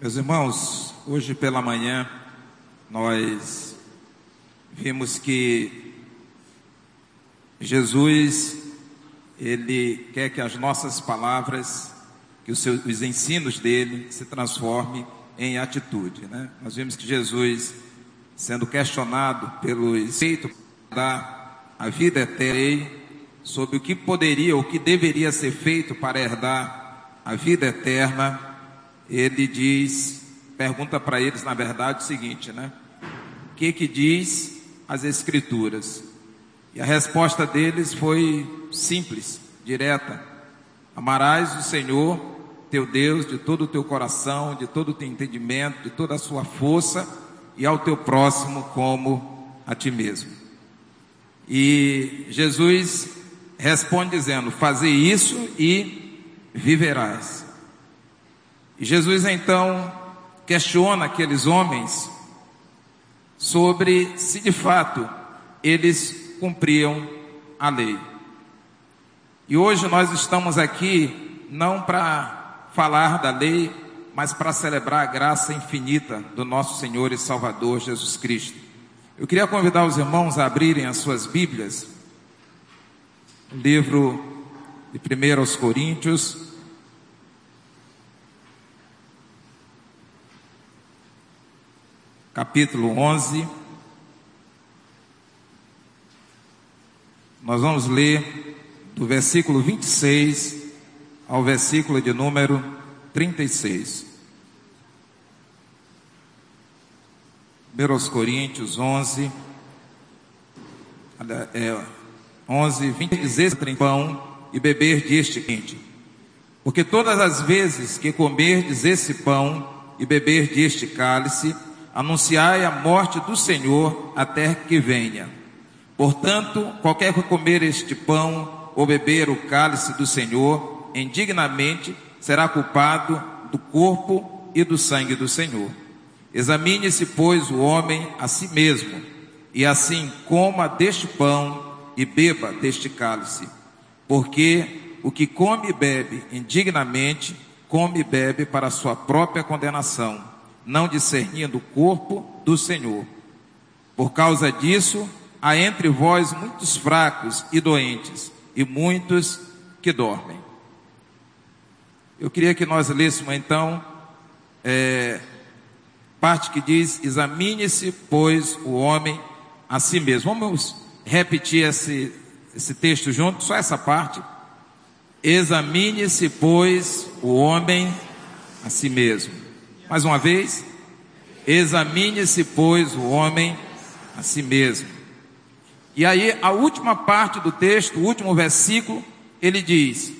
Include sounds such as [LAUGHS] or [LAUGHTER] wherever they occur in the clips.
Meus irmãos, hoje pela manhã nós vimos que Jesus ele quer que as nossas palavras, que os, seus, os ensinos dele se transformem em atitude, né? Nós vimos que Jesus, sendo questionado pelo efeito da a vida eterna, sobre o que poderia, o que deveria ser feito para herdar a vida eterna, ele diz, pergunta para eles, na verdade, o seguinte, né? O que que diz as Escrituras? E a resposta deles foi simples, direta. Amarás o Senhor, teu Deus, de todo o teu coração, de todo o teu entendimento, de toda a sua força, e ao teu próximo como a ti mesmo. E Jesus responde dizendo: Fazer isso e viverás. E Jesus então questiona aqueles homens sobre se de fato eles cumpriam a lei. E hoje nós estamos aqui não para falar da lei, mas para celebrar a graça infinita do nosso Senhor e Salvador Jesus Cristo. Eu queria convidar os irmãos a abrirem as suas Bíblias, livro de 1 aos Coríntios, capítulo 11. Nós vamos ler do versículo 26 ao versículo de número 36. 1 Coríntios 11, é, 11, 20, dizer pão e beber deste quente. Porque todas as vezes que comerdes esse pão e beber deste cálice, anunciai a morte do Senhor até que venha. Portanto, qualquer que comer este pão ou beber o cálice do Senhor indignamente será culpado do corpo e do sangue do Senhor. Examine-se, pois, o homem a si mesmo, e assim coma deste pão e beba deste cálice. Porque o que come e bebe indignamente, come e bebe para sua própria condenação não discernindo o corpo do Senhor. Por causa disso, há entre vós muitos fracos e doentes, e muitos que dormem. Eu queria que nós lêssemos então, é, parte que diz: examine-se, pois, o homem a si mesmo. Vamos repetir esse, esse texto junto, só essa parte. Examine-se, pois, o homem a si mesmo. Mais uma vez, examine-se, pois, o homem a si mesmo. E aí, a última parte do texto, o último versículo, ele diz: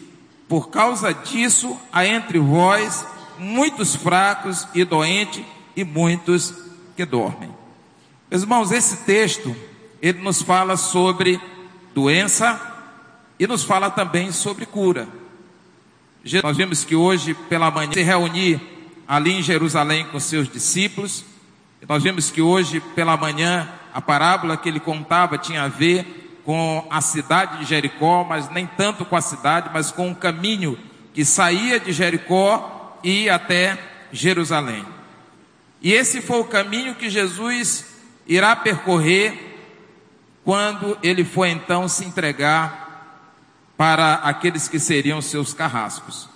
Por causa disso há entre vós muitos fracos e doentes, e muitos que dormem. Meus irmãos, esse texto, ele nos fala sobre doença e nos fala também sobre cura. Nós vimos que hoje pela manhã se reunir ali em Jerusalém com seus discípulos. Nós vimos que hoje pela manhã a parábola que ele contava tinha a ver com a cidade de Jericó, mas nem tanto com a cidade, mas com o caminho que saía de Jericó e ia até Jerusalém. E esse foi o caminho que Jesus irá percorrer quando ele for então se entregar para aqueles que seriam seus carrascos.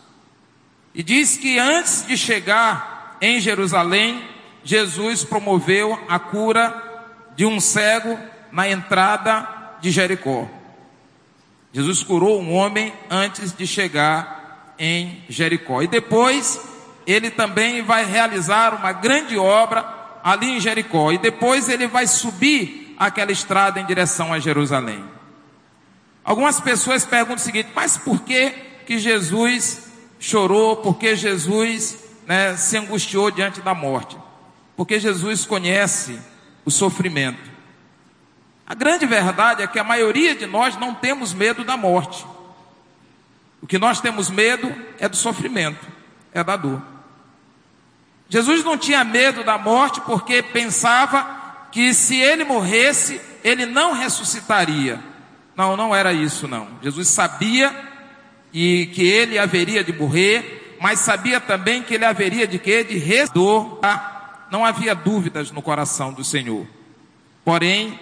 E diz que antes de chegar em Jerusalém, Jesus promoveu a cura de um cego na entrada de Jericó. Jesus curou um homem antes de chegar em Jericó. E depois ele também vai realizar uma grande obra ali em Jericó. E depois ele vai subir aquela estrada em direção a Jerusalém. Algumas pessoas perguntam o seguinte: mas por que que Jesus chorou porque Jesus né, se angustiou diante da morte. Porque Jesus conhece o sofrimento. A grande verdade é que a maioria de nós não temos medo da morte. O que nós temos medo é do sofrimento, é da dor. Jesus não tinha medo da morte porque pensava que se ele morresse, ele não ressuscitaria. Não, não era isso não. Jesus sabia e que ele haveria de morrer, mas sabia também que ele haveria de quê? De resdor. Não havia dúvidas no coração do Senhor. Porém,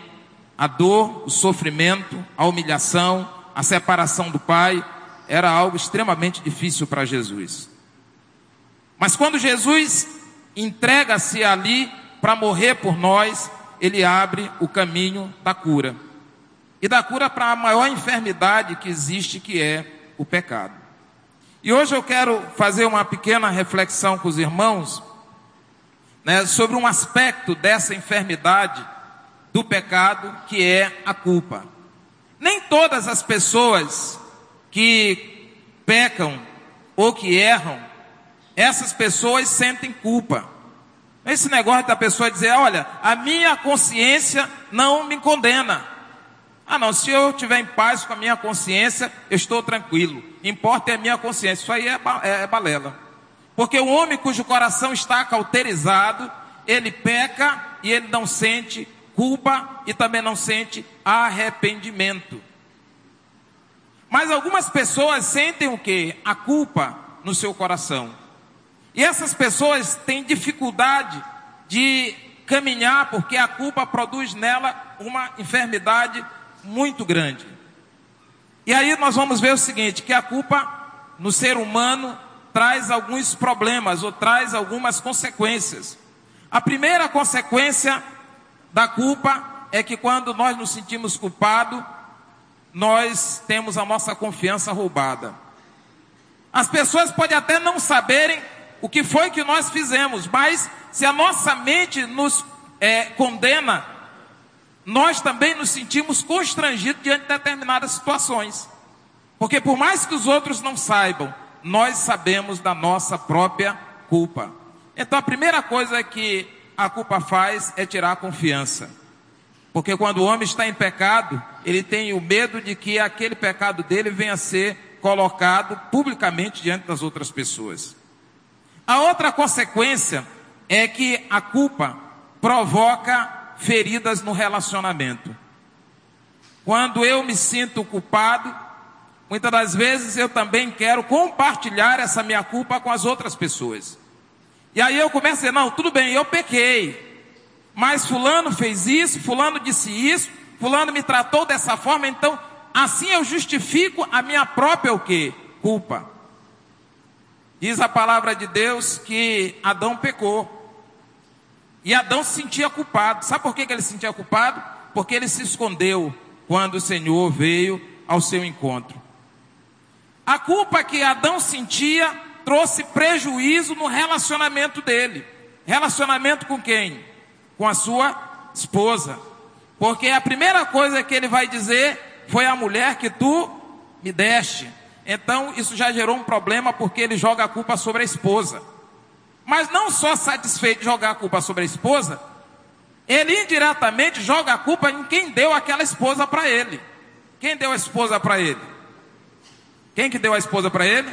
a dor, o sofrimento, a humilhação, a separação do Pai era algo extremamente difícil para Jesus. Mas quando Jesus entrega-se ali para morrer por nós, ele abre o caminho da cura. E da cura para a maior enfermidade que existe, que é o pecado. E hoje eu quero fazer uma pequena reflexão com os irmãos né, sobre um aspecto dessa enfermidade do pecado, que é a culpa. Nem todas as pessoas que pecam ou que erram, essas pessoas sentem culpa. Esse negócio da pessoa dizer, olha, a minha consciência não me condena. Ah, não, se eu estiver em paz com a minha consciência, eu estou tranquilo. Importa é a minha consciência. Isso aí é, é, é balela. Porque o homem cujo coração está cauterizado, ele peca e ele não sente culpa e também não sente arrependimento. Mas algumas pessoas sentem o que? A culpa no seu coração. E essas pessoas têm dificuldade de caminhar porque a culpa produz nela uma enfermidade muito grande. E aí nós vamos ver o seguinte, que a culpa no ser humano traz alguns problemas ou traz algumas consequências. A primeira consequência da culpa é que quando nós nos sentimos culpados, nós temos a nossa confiança roubada. As pessoas podem até não saberem o que foi que nós fizemos, mas se a nossa mente nos é, condena, nós também nos sentimos constrangidos diante de determinadas situações. Porque por mais que os outros não saibam, nós sabemos da nossa própria culpa. Então a primeira coisa que a culpa faz é tirar a confiança. Porque quando o homem está em pecado, ele tem o medo de que aquele pecado dele venha a ser colocado publicamente diante das outras pessoas. A outra consequência é que a culpa provoca feridas no relacionamento. Quando eu me sinto culpado, muitas das vezes eu também quero compartilhar essa minha culpa com as outras pessoas. E aí eu começo a dizer: não, tudo bem, eu pequei. Mas Fulano fez isso, Fulano disse isso, Fulano me tratou dessa forma, então assim eu justifico a minha própria o quê? Culpa. Diz a palavra de Deus que Adão pecou. E Adão se sentia culpado. Sabe por que ele se sentia culpado? Porque ele se escondeu quando o Senhor veio ao seu encontro. A culpa que Adão sentia trouxe prejuízo no relacionamento dele. Relacionamento com quem? Com a sua esposa. Porque a primeira coisa que ele vai dizer foi a mulher que tu me deste. Então isso já gerou um problema porque ele joga a culpa sobre a esposa. Mas não só satisfeito de jogar a culpa sobre a esposa, ele indiretamente joga a culpa em quem deu aquela esposa para ele. Quem deu a esposa para ele? Quem que deu a esposa para ele?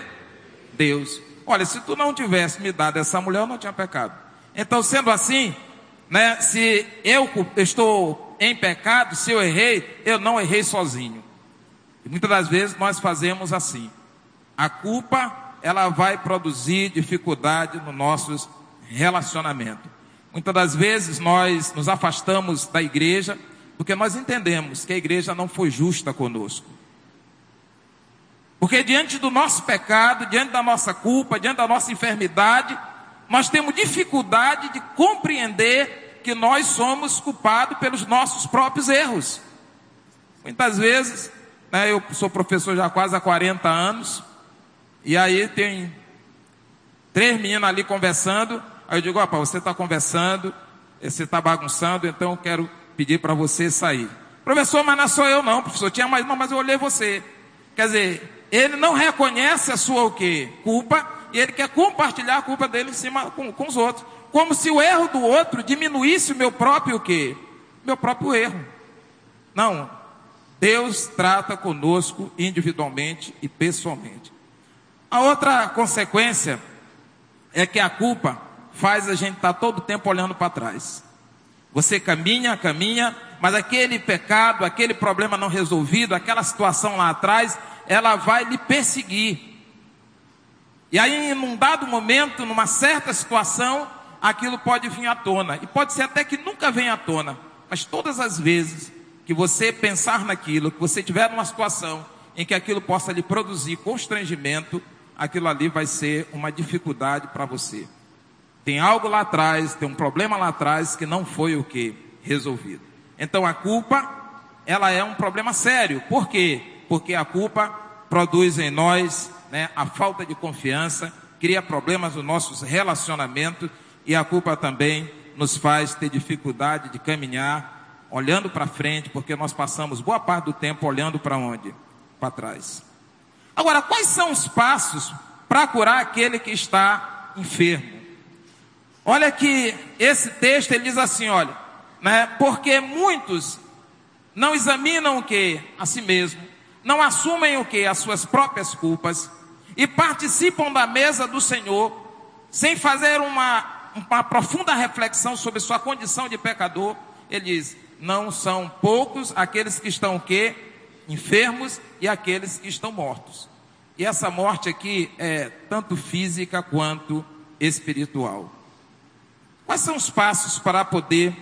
Deus. Olha, se tu não tivesse me dado essa mulher, eu não tinha pecado. Então, sendo assim, né, se eu estou em pecado, se eu errei, eu não errei sozinho. E muitas das vezes nós fazemos assim. A culpa, ela vai produzir dificuldade no nosso relacionamento. Muitas das vezes nós nos afastamos da igreja porque nós entendemos que a igreja não foi justa conosco. Porque diante do nosso pecado, diante da nossa culpa, diante da nossa enfermidade, nós temos dificuldade de compreender que nós somos culpados pelos nossos próprios erros. Muitas vezes, né, eu sou professor já quase há 40 anos, e aí tem três meninas ali conversando, aí eu digo, opa, você está conversando, você está bagunçando, então eu quero pedir para você sair. Professor, mas não sou eu não, professor, tinha mais uma, mas eu olhei você. Quer dizer, ele não reconhece a sua o quê? Culpa, e ele quer compartilhar a culpa dele em cima com, com os outros. Como se o erro do outro diminuísse o meu próprio o quê? Meu próprio erro. Não. Deus trata conosco individualmente e pessoalmente. A outra consequência é que a culpa faz a gente estar tá todo o tempo olhando para trás. Você caminha, caminha, mas aquele pecado, aquele problema não resolvido, aquela situação lá atrás, ela vai lhe perseguir. E aí, num dado momento, numa certa situação, aquilo pode vir à tona. E pode ser até que nunca venha à tona. Mas todas as vezes que você pensar naquilo, que você tiver numa situação em que aquilo possa lhe produzir constrangimento, aquilo ali vai ser uma dificuldade para você. Tem algo lá atrás, tem um problema lá atrás que não foi o que resolvido. Então a culpa, ela é um problema sério. Por quê? Porque a culpa produz em nós né, a falta de confiança, cria problemas nos nossos relacionamentos e a culpa também nos faz ter dificuldade de caminhar olhando para frente, porque nós passamos boa parte do tempo olhando para onde? Para trás. Agora, quais são os passos para curar aquele que está enfermo? Olha que esse texto ele diz assim, olha, né, porque muitos não examinam o que a si mesmo, não assumem o que as suas próprias culpas e participam da mesa do Senhor sem fazer uma, uma profunda reflexão sobre sua condição de pecador, ele diz: não são poucos aqueles que estão o quê? Enfermos e aqueles que estão mortos. E essa morte aqui é tanto física quanto espiritual. Quais são os passos para poder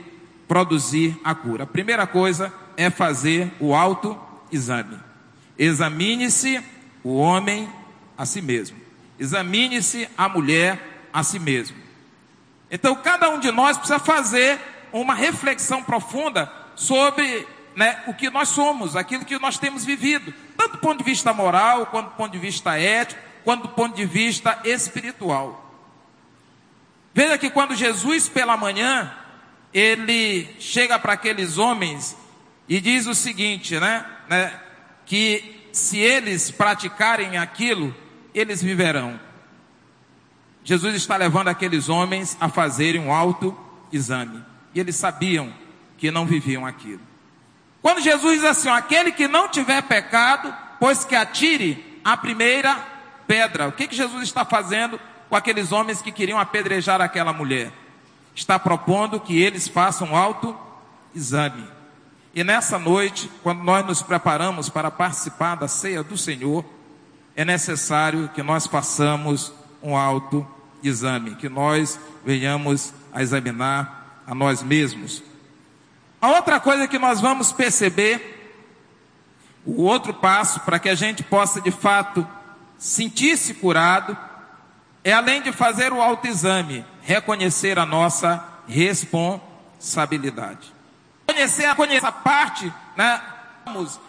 produzir a cura? A primeira coisa é fazer o autoexame. Examine-se o homem a si mesmo. Examine-se a mulher a si mesmo. Então, cada um de nós precisa fazer uma reflexão profunda sobre né, o que nós somos, aquilo que nós temos vivido, tanto do ponto de vista moral, quanto do ponto de vista ético, quanto do ponto de vista espiritual. Veja que quando Jesus, pela manhã, ele chega para aqueles homens e diz o seguinte, né, né que se eles praticarem aquilo, eles viverão. Jesus está levando aqueles homens a fazerem um alto exame. E eles sabiam que não viviam aquilo. Quando Jesus diz assim: aquele que não tiver pecado, pois que atire a primeira pedra. O que, que Jesus está fazendo com aqueles homens que queriam apedrejar aquela mulher? Está propondo que eles façam um alto exame. E nessa noite, quando nós nos preparamos para participar da ceia do Senhor, é necessário que nós façamos um alto exame, que nós venhamos a examinar a nós mesmos. A outra coisa que nós vamos perceber, o outro passo para que a gente possa de fato sentir-se curado, é além de fazer o autoexame, reconhecer a nossa responsabilidade. Reconhecer, reconhecer a parte, né?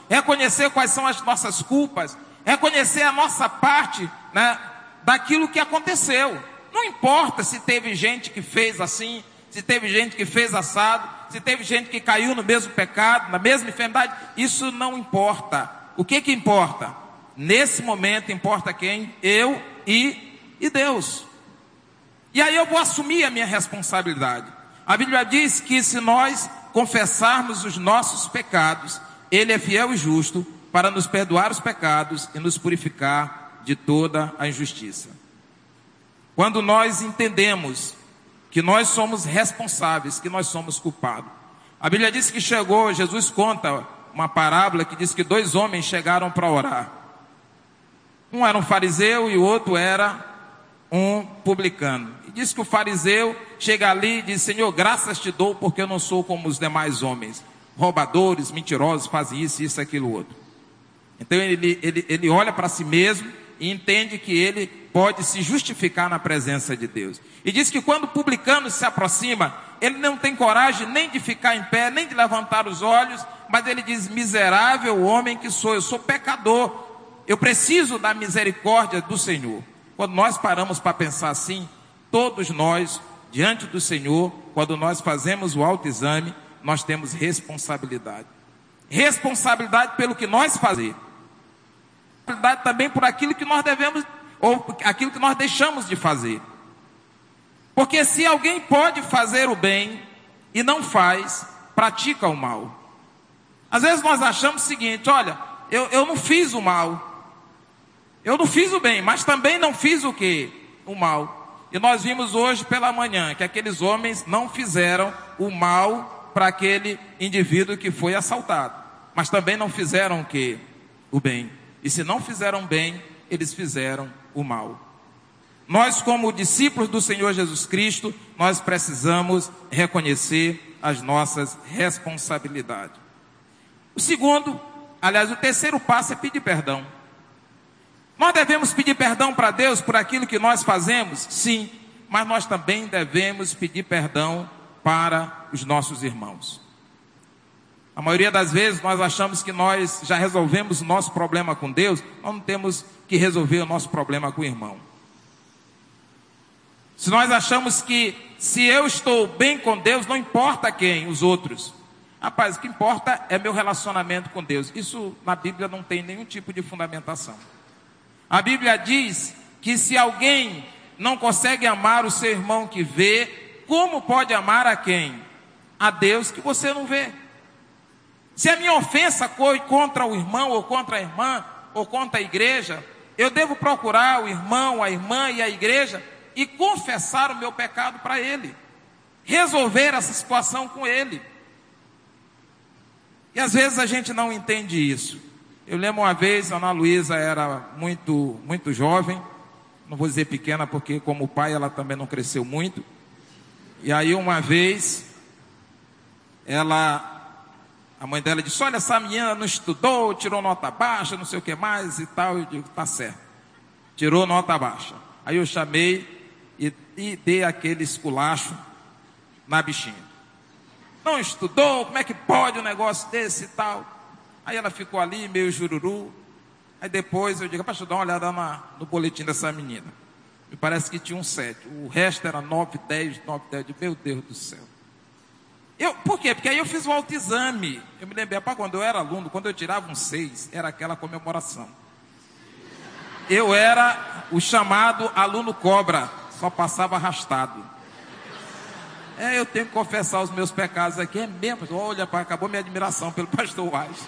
Reconhecer quais são as nossas culpas, reconhecer a nossa parte né, daquilo que aconteceu. Não importa se teve gente que fez assim, se teve gente que fez assado, se teve gente que caiu no mesmo pecado, na mesma enfermidade, isso não importa. O que que importa? Nesse momento importa quem? Eu e, e Deus. E aí eu vou assumir a minha responsabilidade. A Bíblia diz que se nós confessarmos os nossos pecados, Ele é fiel e justo para nos perdoar os pecados e nos purificar de toda a injustiça. Quando nós entendemos que nós somos responsáveis, que nós somos culpados. A Bíblia diz que chegou, Jesus conta uma parábola que diz que dois homens chegaram para orar. Um era um fariseu e o outro era um publicano. E diz que o fariseu chega ali e diz: Senhor, graças te dou porque eu não sou como os demais homens. Roubadores, mentirosos, fazem isso, isso, aquilo, outro. Então ele, ele, ele olha para si mesmo e entende que ele pode se justificar na presença de Deus. E diz que quando o publicano se aproxima, ele não tem coragem nem de ficar em pé, nem de levantar os olhos, mas ele diz: Miserável homem que sou, eu sou pecador, eu preciso da misericórdia do Senhor. Quando nós paramos para pensar assim, todos nós, diante do Senhor, quando nós fazemos o autoexame, nós temos responsabilidade. Responsabilidade pelo que nós fazemos responsabilidade também por aquilo que nós devemos, ou aquilo que nós deixamos de fazer. Porque se alguém pode fazer o bem e não faz, pratica o mal. Às vezes nós achamos o seguinte: olha, eu, eu não fiz o mal. Eu não fiz o bem, mas também não fiz o que? O mal. E nós vimos hoje pela manhã que aqueles homens não fizeram o mal para aquele indivíduo que foi assaltado. Mas também não fizeram o que? O bem. E se não fizeram bem, eles fizeram o mal. Nós, como discípulos do Senhor Jesus Cristo, nós precisamos reconhecer as nossas responsabilidades. O segundo, aliás, o terceiro passo é pedir perdão. Nós devemos pedir perdão para Deus por aquilo que nós fazemos? Sim, mas nós também devemos pedir perdão para os nossos irmãos. A maioria das vezes nós achamos que nós já resolvemos o nosso problema com Deus, nós não temos que resolver o nosso problema com o irmão. Se nós achamos que se eu estou bem com Deus, não importa quem, os outros. Rapaz, o que importa é meu relacionamento com Deus. Isso na Bíblia não tem nenhum tipo de fundamentação. A Bíblia diz que se alguém não consegue amar o seu irmão que vê, como pode amar a quem? A Deus que você não vê. Se a minha ofensa foi contra o irmão, ou contra a irmã, ou contra a igreja, eu devo procurar o irmão, a irmã e a igreja e confessar o meu pecado para ele, resolver essa situação com ele. E às vezes a gente não entende isso. Eu lembro uma vez, a Ana Luísa era muito, muito jovem, não vou dizer pequena, porque como pai ela também não cresceu muito. E aí uma vez, ela a mãe dela disse: Olha, essa menina não estudou, tirou nota baixa, não sei o que mais e tal. Eu digo: Tá certo. Tirou nota baixa. Aí eu chamei e, e dei aquele esculacho na bichinha. Não estudou, como é que pode um negócio desse e tal? Aí ela ficou ali, meio jururu. Aí depois eu digo: Deixa eu dar uma olhada na, no boletim dessa menina. Me parece que tinha um 7. O resto era 9, 10, 9, 10. Meu Deus do céu. Eu, por quê? Porque aí eu fiz o autoexame. Eu me lembrei, para quando eu era aluno, quando eu tirava um 6, era aquela comemoração. Eu era o chamado aluno cobra, só passava arrastado. É, eu tenho que confessar os meus pecados aqui, é mesmo. Olha, acabou minha admiração pelo [LAUGHS] pastor Wise.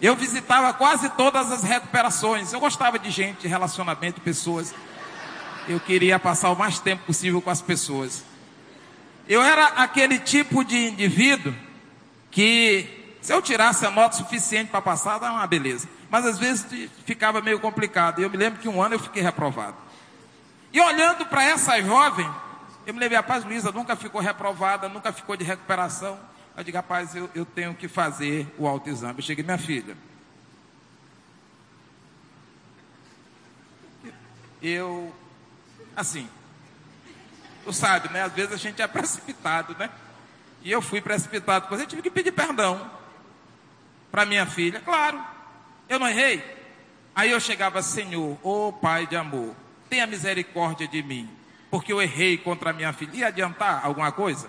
Eu visitava quase todas as recuperações. Eu gostava de gente, de relacionamento, de pessoas. Eu queria passar o mais tempo possível com as pessoas. Eu era aquele tipo de indivíduo que, se eu tirasse a nota suficiente para passar, dava uma beleza. Mas às vezes ficava meio complicado. E eu me lembro que um ano eu fiquei reprovado. E olhando para essa jovem, eu me lembrei, rapaz, Luísa nunca ficou reprovada, nunca ficou de recuperação. Eu digo, rapaz, eu, eu tenho que fazer o autoexame. Eu cheguei, minha filha. Eu, assim, Tu sabe, né? Às vezes a gente é precipitado, né? E eu fui precipitado, porque eu tive que pedir perdão para minha filha. Claro, eu não errei. Aí eu chegava, Senhor, ô oh, Pai de amor, tenha misericórdia de mim, porque eu errei contra a minha filha. Ia adiantar alguma coisa?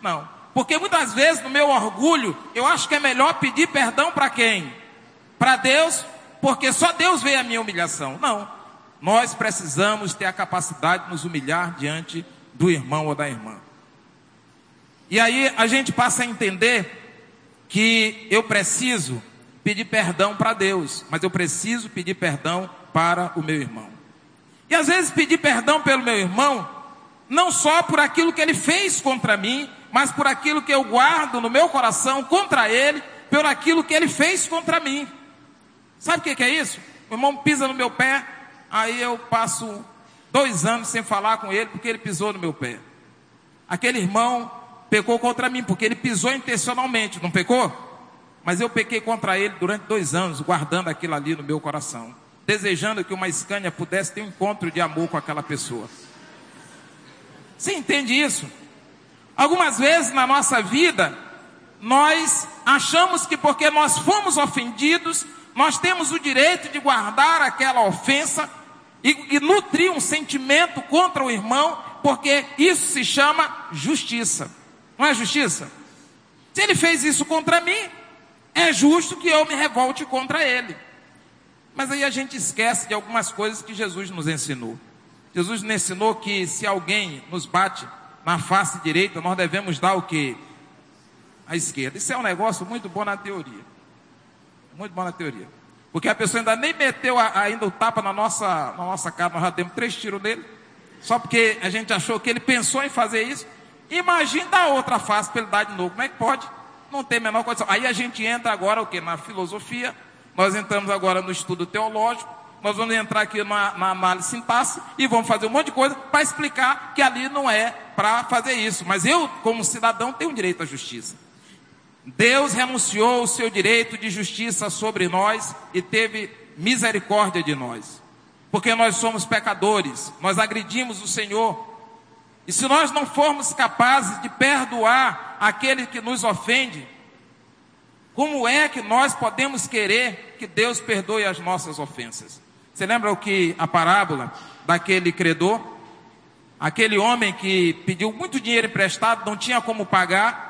Não. Porque muitas vezes, no meu orgulho, eu acho que é melhor pedir perdão para quem? Para Deus, porque só Deus vê a minha humilhação. Não. Nós precisamos ter a capacidade de nos humilhar diante de do irmão ou da irmã. E aí a gente passa a entender que eu preciso pedir perdão para Deus, mas eu preciso pedir perdão para o meu irmão. E às vezes pedir perdão pelo meu irmão, não só por aquilo que ele fez contra mim, mas por aquilo que eu guardo no meu coração contra ele, por aquilo que ele fez contra mim. Sabe o que, é isso? O irmão pisa no meu pé, aí eu passo dois anos sem falar com ele porque ele pisou no meu pé. Aquele irmão pecou contra mim porque ele pisou intencionalmente, não pecou? Mas eu pequei contra ele durante dois anos, guardando aquilo ali no meu coração, desejando que uma Scania pudesse ter um encontro de amor com aquela pessoa. Você entende isso? Algumas vezes na nossa vida, nós achamos que porque nós fomos ofendidos, nós temos o direito de guardar aquela ofensa e, e nutrir um sentimento contra o irmão, porque isso se chama justiça. Não é justiça? Se ele fez isso contra mim, é justo que eu me revolte contra ele. Mas aí a gente esquece de algumas coisas que Jesus nos ensinou. Jesus nos ensinou que se alguém nos bate na face direita, nós devemos dar o que? A esquerda. Isso é um negócio muito bom na teoria. Muito bom na teoria. Porque a pessoa ainda nem meteu a, ainda o tapa na nossa, na nossa cara, nós já demos três tiros nele. Só porque a gente achou que ele pensou em fazer isso. Imagina dar outra face para ele dar de novo. Como é que pode? Não tem a menor condição. Aí a gente entra agora o que? Na filosofia. Nós entramos agora no estudo teológico. nós vamos entrar aqui na, na análise sintaxe e vamos fazer um monte de coisa para explicar que ali não é para fazer isso. Mas eu, como cidadão, tenho direito à justiça. Deus renunciou o seu direito de justiça sobre nós e teve misericórdia de nós. Porque nós somos pecadores, nós agredimos o Senhor. E se nós não formos capazes de perdoar aquele que nos ofende, como é que nós podemos querer que Deus perdoe as nossas ofensas? Você lembra o que a parábola daquele credor? Aquele homem que pediu muito dinheiro emprestado, não tinha como pagar,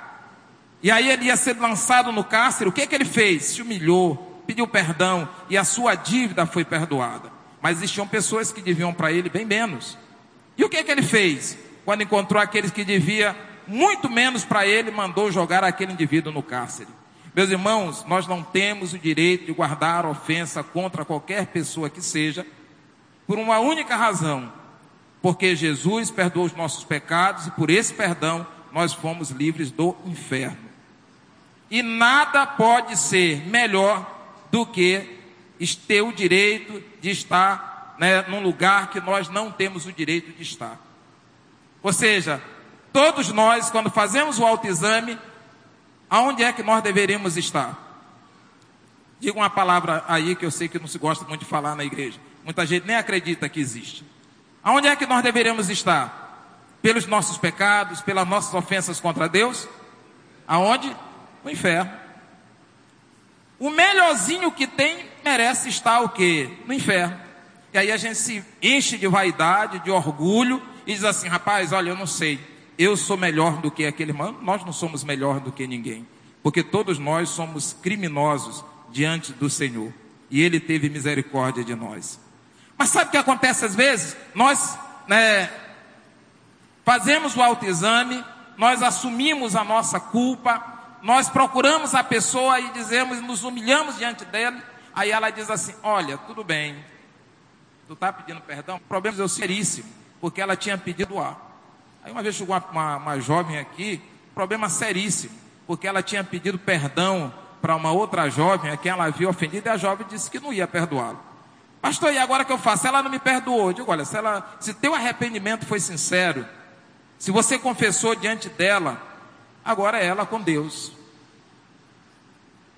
e aí ele ia ser lançado no cárcere, o que, que ele fez? Se humilhou, pediu perdão e a sua dívida foi perdoada. Mas existiam pessoas que deviam para ele bem menos. E o que, que ele fez? Quando encontrou aqueles que devia muito menos para ele, mandou jogar aquele indivíduo no cárcere. Meus irmãos, nós não temos o direito de guardar ofensa contra qualquer pessoa que seja, por uma única razão, porque Jesus perdoou os nossos pecados e por esse perdão nós fomos livres do inferno. E nada pode ser melhor do que ter o direito de estar né, num lugar que nós não temos o direito de estar. Ou seja, todos nós, quando fazemos o autoexame, aonde é que nós deveríamos estar? Diga uma palavra aí que eu sei que não se gosta muito de falar na igreja. Muita gente nem acredita que existe. Aonde é que nós deveríamos estar? Pelos nossos pecados, pelas nossas ofensas contra Deus? Aonde? No inferno. O melhorzinho que tem merece estar o quê? No inferno. E aí a gente se enche de vaidade, de orgulho e diz assim, rapaz, olha, eu não sei. Eu sou melhor do que aquele irmão. Nós não somos melhor do que ninguém. Porque todos nós somos criminosos diante do Senhor. E Ele teve misericórdia de nós. Mas sabe o que acontece às vezes? Nós né, fazemos o autoexame, nós assumimos a nossa culpa, nós procuramos a pessoa e dizemos, nos humilhamos diante dela, aí ela diz assim: Olha, tudo bem, tu está pedindo perdão, o problema é seríssimo, porque ela tinha pedido A. Aí uma vez chegou uma, uma, uma jovem aqui, problema seríssimo, porque ela tinha pedido perdão para uma outra jovem a quem ela havia ofendido e a jovem disse que não ia perdoá-lo. Pastor, e agora que eu faço? Ela não me perdoou. Eu digo, olha, se, ela, se teu arrependimento foi sincero, se você confessou diante dela, agora ela com Deus.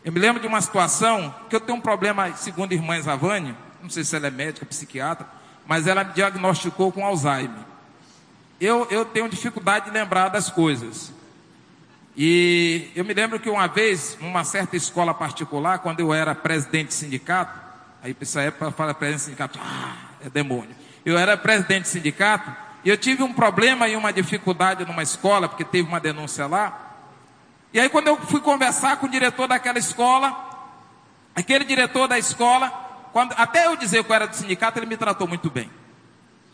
Eu me lembro de uma situação que eu tenho um problema, segundo a irmã Zavani, não sei se ela é médica, psiquiatra, mas ela me diagnosticou com Alzheimer. Eu, eu tenho dificuldade de lembrar das coisas. E eu me lembro que uma vez, numa certa escola particular, quando eu era presidente de sindicato, aí nessa época fala presidente de sindicato, ah, é demônio. Eu era presidente de sindicato e eu tive um problema e uma dificuldade numa escola, porque teve uma denúncia lá. E aí, quando eu fui conversar com o diretor daquela escola, aquele diretor da escola, quando, até eu dizer que eu era do sindicato, ele me tratou muito bem.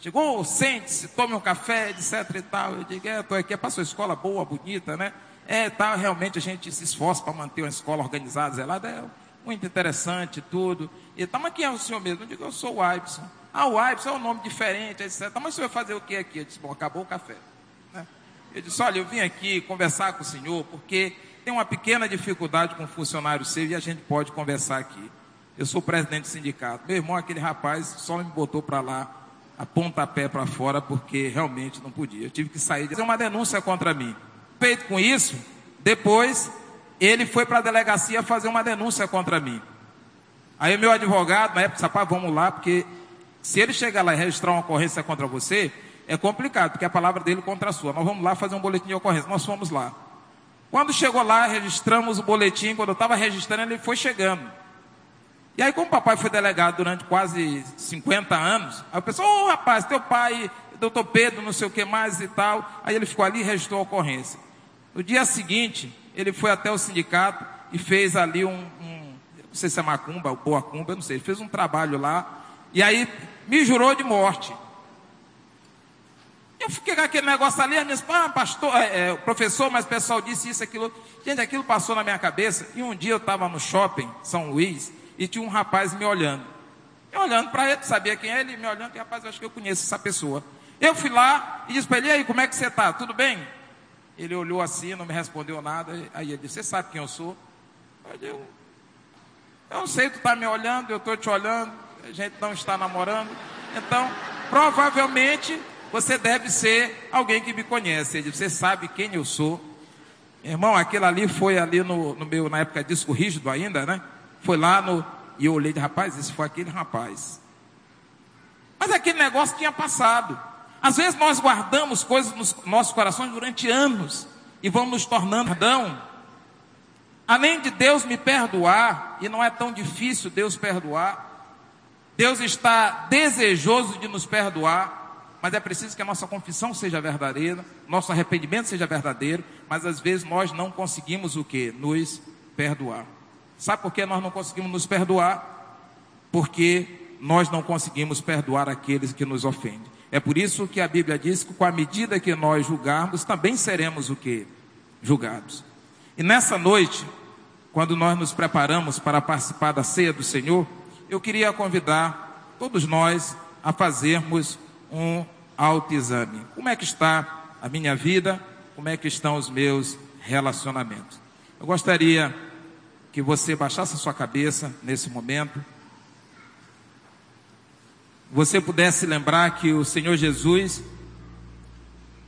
Chegou, sente-se, tome um café, etc e tal. Eu digo, é, estou aqui, é para sua escola boa, bonita, né? É, tal, realmente a gente se esforça para manter uma escola organizada, zelada, é muito interessante tudo. E tal, mas quem é o senhor mesmo? Eu digo, eu sou o Aibson. Ah, o Aibson é um nome diferente, etc. Mas o senhor vai fazer o que aqui? Eu disse, bom, acabou o café. Né? Eu disse, olha, eu vim aqui conversar com o senhor porque tem uma pequena dificuldade com o funcionário seu e a gente pode conversar aqui. Eu sou presidente do sindicato. Meu irmão, aquele rapaz, só me botou para lá, a pontapé para fora, porque realmente não podia. Eu tive que sair, fazer uma denúncia contra mim. Feito com isso, depois ele foi para a delegacia fazer uma denúncia contra mim. Aí meu advogado, na época, rapaz, vamos lá, porque se ele chegar lá e registrar uma ocorrência contra você, é complicado, porque a palavra dele contra a sua. Nós vamos lá fazer um boletim de ocorrência. Nós fomos lá. Quando chegou lá, registramos o boletim. Quando eu estava registrando, ele foi chegando. E aí, como o papai foi delegado durante quase 50 anos, aí o pessoal, ô oh, rapaz, teu pai, doutor Pedro, não sei o que mais e tal. Aí ele ficou ali e registrou a ocorrência. No dia seguinte, ele foi até o sindicato e fez ali um, um não sei se é macumba ou boa cumba, não sei, fez um trabalho lá. E aí me jurou de morte. Eu fiquei com aquele negócio ali, minha ah, pastor, é, é, professor, mas o pessoal disse isso, aquilo. Gente, aquilo passou na minha cabeça. E um dia eu estava no shopping, São Luís, e tinha um rapaz me olhando. Eu olhando para ele, sabia quem é ele, me olhando, e rapaz, eu acho que eu conheço essa pessoa. Eu fui lá e disse para ele, e aí, como é que você está? Tudo bem? Ele olhou assim, não me respondeu nada. Aí ele disse, você sabe quem eu sou? Eu, eu não sei, tu está me olhando, eu estou te olhando. A gente não está namorando. Então, provavelmente você deve ser alguém que me conhece. Você sabe quem eu sou. Irmão, aquilo ali foi ali no, no meu, na época disco rígido ainda, né? Foi lá no. E eu olhei rapaz, esse foi aquele rapaz. Mas aquele negócio tinha passado. Às vezes nós guardamos coisas nos nossos corações durante anos e vamos nos tornando perdão. Além de Deus me perdoar, e não é tão difícil Deus perdoar, Deus está desejoso de nos perdoar, mas é preciso que a nossa confissão seja verdadeira, nosso arrependimento seja verdadeiro, mas às vezes nós não conseguimos o que? Nos perdoar. Sabe por que nós não conseguimos nos perdoar? Porque nós não conseguimos perdoar aqueles que nos ofendem. É por isso que a Bíblia diz que com a medida que nós julgarmos, também seremos o que? Julgados. E nessa noite, quando nós nos preparamos para participar da ceia do Senhor, eu queria convidar todos nós a fazermos um autoexame. Como é que está a minha vida? Como é que estão os meus relacionamentos? Eu gostaria que você baixasse a sua cabeça nesse momento. Você pudesse lembrar que o Senhor Jesus,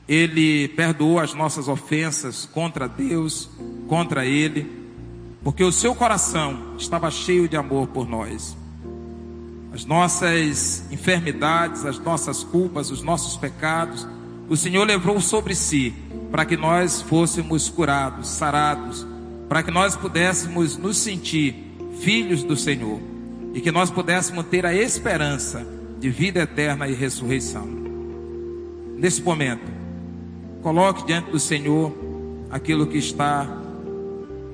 Ele perdoou as nossas ofensas contra Deus, contra Ele, porque o seu coração estava cheio de amor por nós as nossas enfermidades, as nossas culpas, os nossos pecados, o Senhor levou sobre si para que nós fôssemos curados, sarados, para que nós pudéssemos nos sentir filhos do Senhor e que nós pudéssemos ter a esperança de vida eterna e ressurreição. Nesse momento, coloque diante do Senhor aquilo que está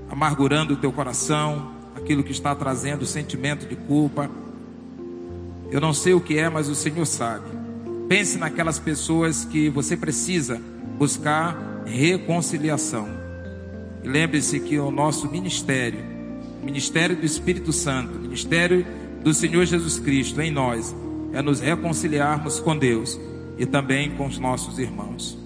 amargurando o teu coração, aquilo que está trazendo sentimento de culpa eu não sei o que é, mas o Senhor sabe. Pense naquelas pessoas que você precisa buscar reconciliação. E lembre-se que o nosso ministério, o ministério do Espírito Santo, o ministério do Senhor Jesus Cristo em nós, é nos reconciliarmos com Deus e também com os nossos irmãos.